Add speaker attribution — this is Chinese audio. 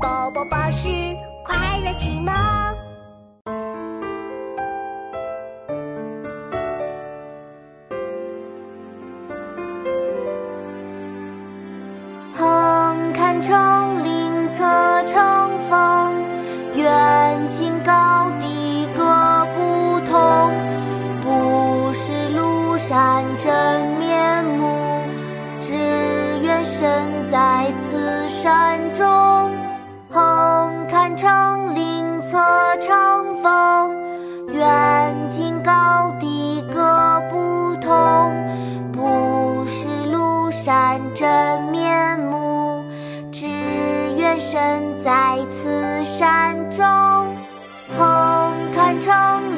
Speaker 1: 宝宝巴士快乐启蒙。
Speaker 2: 横看成岭侧成峰，远近高低各不同。不识庐山真面目，只缘身在此山中。乘风，远近高低各不同。不识庐山真面目，只缘身在此山中。横看成